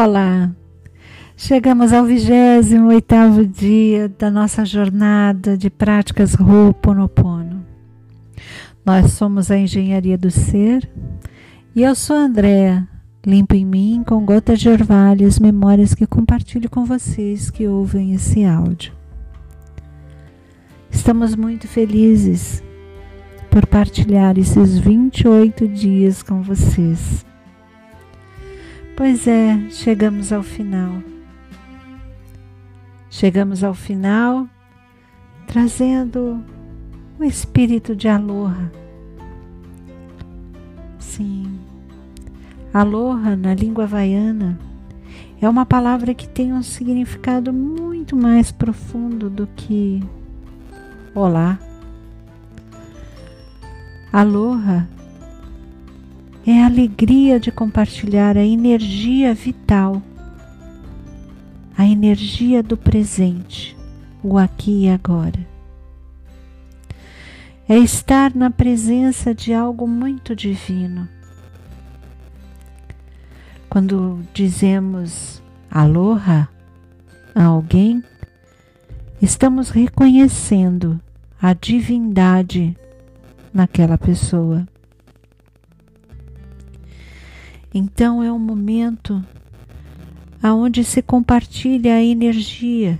Olá, chegamos ao 28 dia da nossa jornada de práticas Ho'oponopono. Nós somos a Engenharia do Ser e eu sou a Andrea, limpo em mim com gotas de orvalho as memórias que compartilho com vocês que ouvem esse áudio. Estamos muito felizes por partilhar esses 28 dias com vocês. Pois é, chegamos ao final. Chegamos ao final trazendo o espírito de aloha. Sim, aloha na língua havaiana é uma palavra que tem um significado muito mais profundo do que olá. Aloha é a alegria de compartilhar a energia vital, a energia do presente, o aqui e agora. É estar na presença de algo muito divino. Quando dizemos aloha a alguém, estamos reconhecendo a divindade naquela pessoa. Então é um momento aonde se compartilha a energia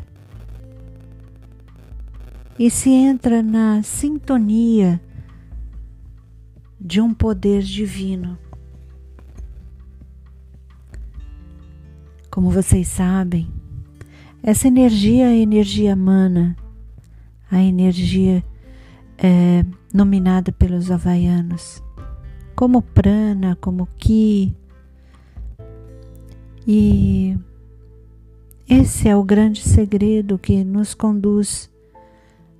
e se entra na sintonia de um poder divino. Como vocês sabem, essa energia é a energia mana, a energia é, nominada pelos havaianos como prana, como ki, e esse é o grande segredo que nos conduz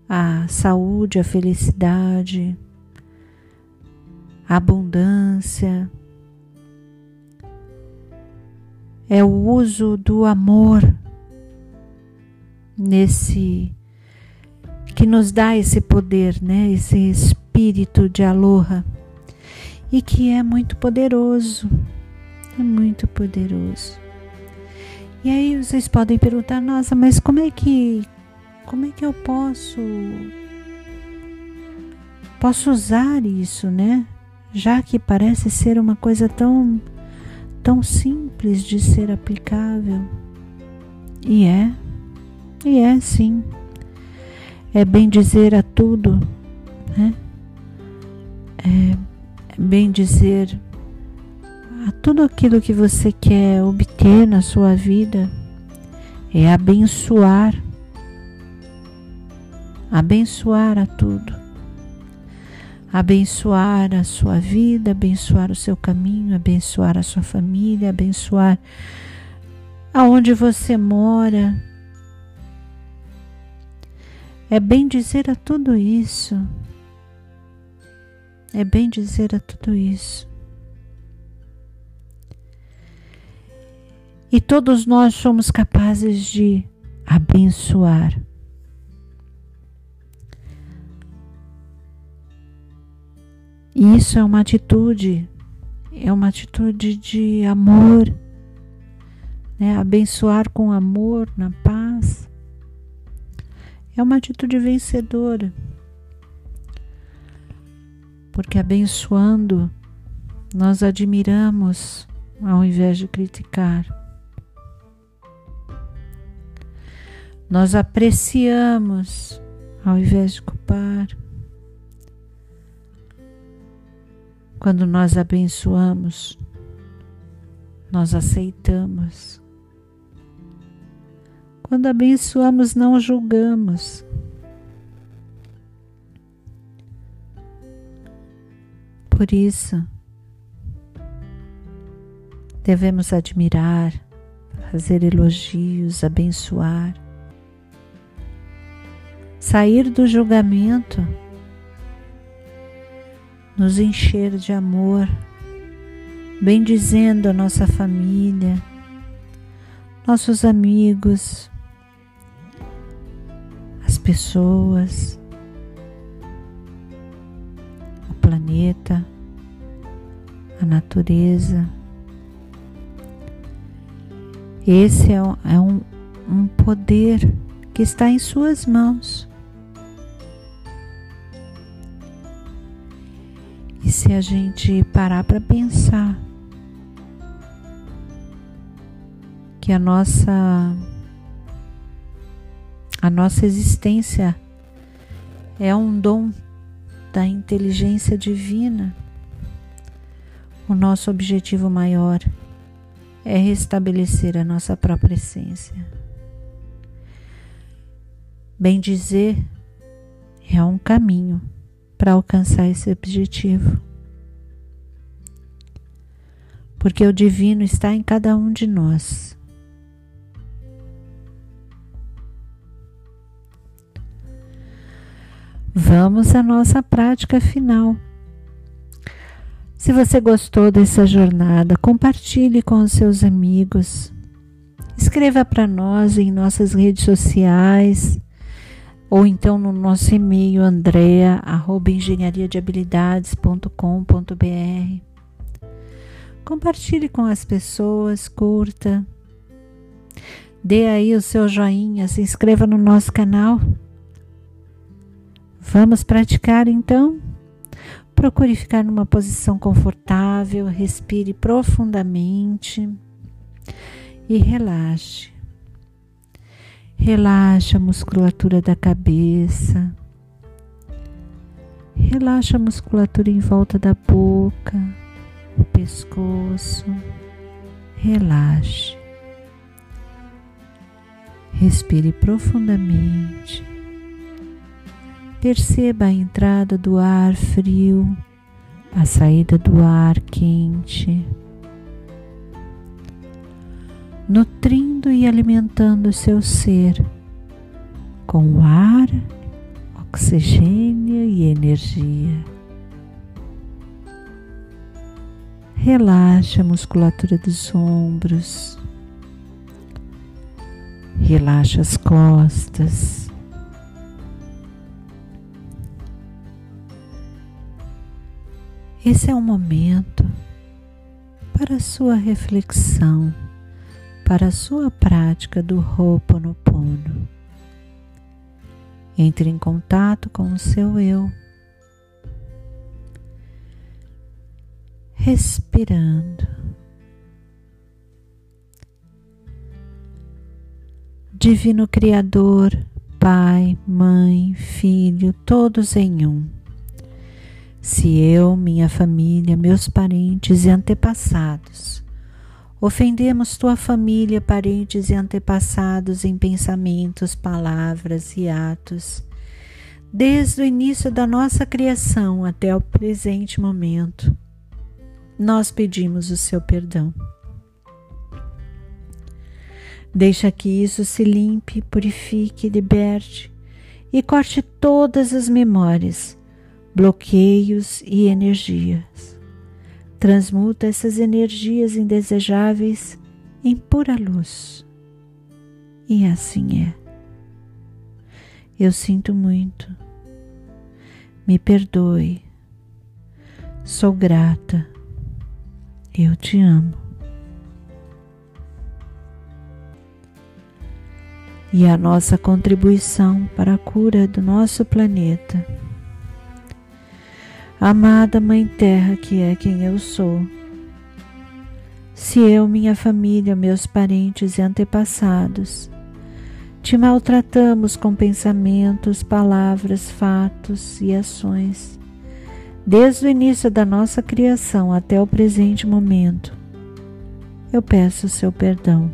à saúde, à felicidade, à abundância. É o uso do amor nesse que nos dá esse poder, né? Esse espírito de aloha e que é muito poderoso é muito poderoso. E aí vocês podem perguntar, nossa, mas como é que como é que eu posso posso usar isso, né? Já que parece ser uma coisa tão tão simples de ser aplicável. E é. E é sim. É bem dizer a tudo, né? É bem dizer a tudo aquilo que você quer obter na sua vida é abençoar, abençoar a tudo, abençoar a sua vida, abençoar o seu caminho, abençoar a sua família, abençoar aonde você mora. É bem dizer a tudo isso. É bem dizer a tudo isso. E todos nós somos capazes de abençoar. E isso é uma atitude, é uma atitude de amor, né? abençoar com amor, na paz. É uma atitude vencedora. Porque abençoando, nós admiramos ao invés de criticar. Nós apreciamos ao invés de culpar. Quando nós abençoamos, nós aceitamos. Quando abençoamos, não julgamos. Por isso, devemos admirar, fazer elogios, abençoar. Sair do julgamento, nos encher de amor, bendizendo a nossa família, nossos amigos, as pessoas, planeta, a natureza. Esse é, é um, um poder que está em Suas mãos. E se a gente parar para pensar que a nossa a nossa existência é um dom da inteligência divina. O nosso objetivo maior é restabelecer a nossa própria essência. Bem dizer, é um caminho para alcançar esse objetivo. Porque o divino está em cada um de nós. Vamos à nossa prática final. Se você gostou dessa jornada, compartilhe com os seus amigos. Escreva para nós em nossas redes sociais ou então no nosso e-mail andrea@engenhariadehabilidades.com.br. Compartilhe com as pessoas, curta. Dê aí o seu joinha, se inscreva no nosso canal. Vamos praticar então? Procure ficar numa posição confortável, respire profundamente e relaxe. Relaxa a musculatura da cabeça. Relaxa a musculatura em volta da boca, o pescoço. Relaxe. Respire profundamente. Perceba a entrada do ar frio, a saída do ar quente, nutrindo e alimentando seu ser com ar, oxigênio e energia. Relaxa a musculatura dos ombros, relaxa as costas. Esse é um momento para a sua reflexão, para a sua prática do Ho'oponopono. Entre em contato com o seu eu, respirando. Divino Criador, Pai, Mãe, Filho, todos em um se eu, minha família, meus parentes e antepassados ofendemos tua família, parentes e antepassados em pensamentos, palavras e atos, desde o início da nossa criação até o presente momento, nós pedimos o seu perdão. Deixa que isso se limpe, purifique, liberte e corte todas as memórias bloqueios e energias. Transmuta essas energias indesejáveis em pura luz. E assim é. Eu sinto muito. Me perdoe. Sou grata. Eu te amo. E a nossa contribuição para a cura do nosso planeta Amada Mãe Terra, que é quem eu sou. Se eu, minha família, meus parentes e antepassados te maltratamos com pensamentos, palavras, fatos e ações, desde o início da nossa criação até o presente momento, eu peço o seu perdão.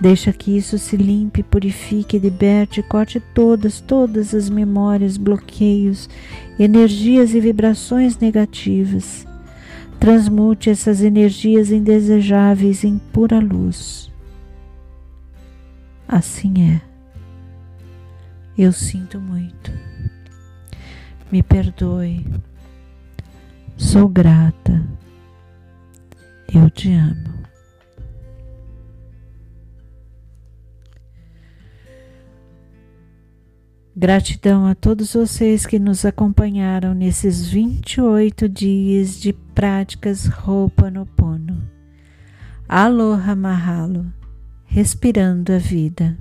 Deixa que isso se limpe, purifique, liberte, corte todas, todas as memórias, bloqueios, energias e vibrações negativas. Transmute essas energias indesejáveis em pura luz. Assim é. Eu sinto muito. Me perdoe. Sou grata. Eu te amo. Gratidão a todos vocês que nos acompanharam nesses 28 dias de práticas Ho'oponopono. Aloha Mahalo, respirando a vida.